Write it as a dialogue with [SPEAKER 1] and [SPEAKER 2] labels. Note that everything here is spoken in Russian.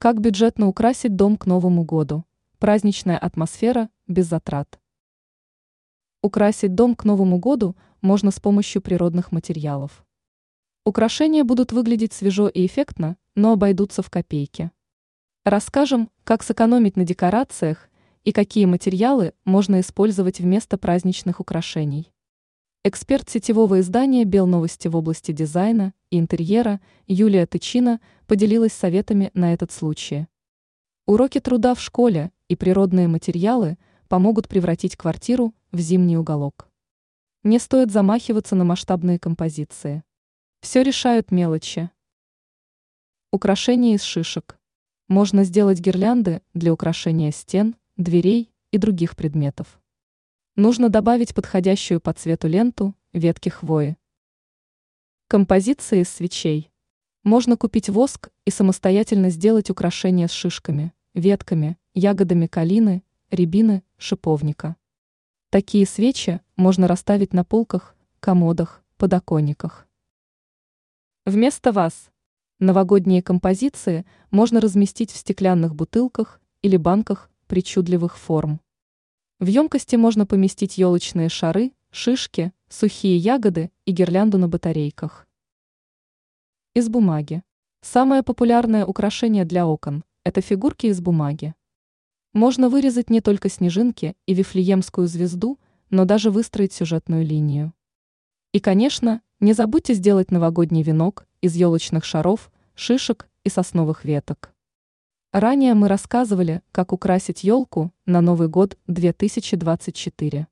[SPEAKER 1] Как бюджетно украсить дом к Новому году? Праздничная атмосфера без затрат. Украсить дом к Новому году можно с помощью природных материалов. Украшения будут выглядеть свежо и эффектно, но обойдутся в копейки. Расскажем, как сэкономить на декорациях и какие материалы можно использовать вместо праздничных украшений. Эксперт сетевого издания «Белновости» в области дизайна и интерьера Юлия Тычина поделилась советами на этот случай. Уроки труда в школе и природные материалы помогут превратить квартиру в зимний уголок. Не стоит замахиваться на масштабные композиции. Все решают мелочи. Украшения из шишек. Можно сделать гирлянды для украшения стен, дверей и других предметов. Нужно добавить подходящую по цвету ленту, ветки хвои. Композиции из свечей. Можно купить воск и самостоятельно сделать украшения с шишками, ветками, ягодами калины, рябины, шиповника. Такие свечи можно расставить на полках, комодах, подоконниках. Вместо вас новогодние композиции можно разместить в стеклянных бутылках или банках причудливых форм. В емкости можно поместить елочные шары, шишки, сухие ягоды и гирлянду на батарейках. Из бумаги. Самое популярное украшение для окон – это фигурки из бумаги. Можно вырезать не только снежинки и вифлеемскую звезду, но даже выстроить сюжетную линию. И, конечно, не забудьте сделать новогодний венок из елочных шаров, шишек и сосновых веток. Ранее мы рассказывали, как украсить елку на Новый год 2024.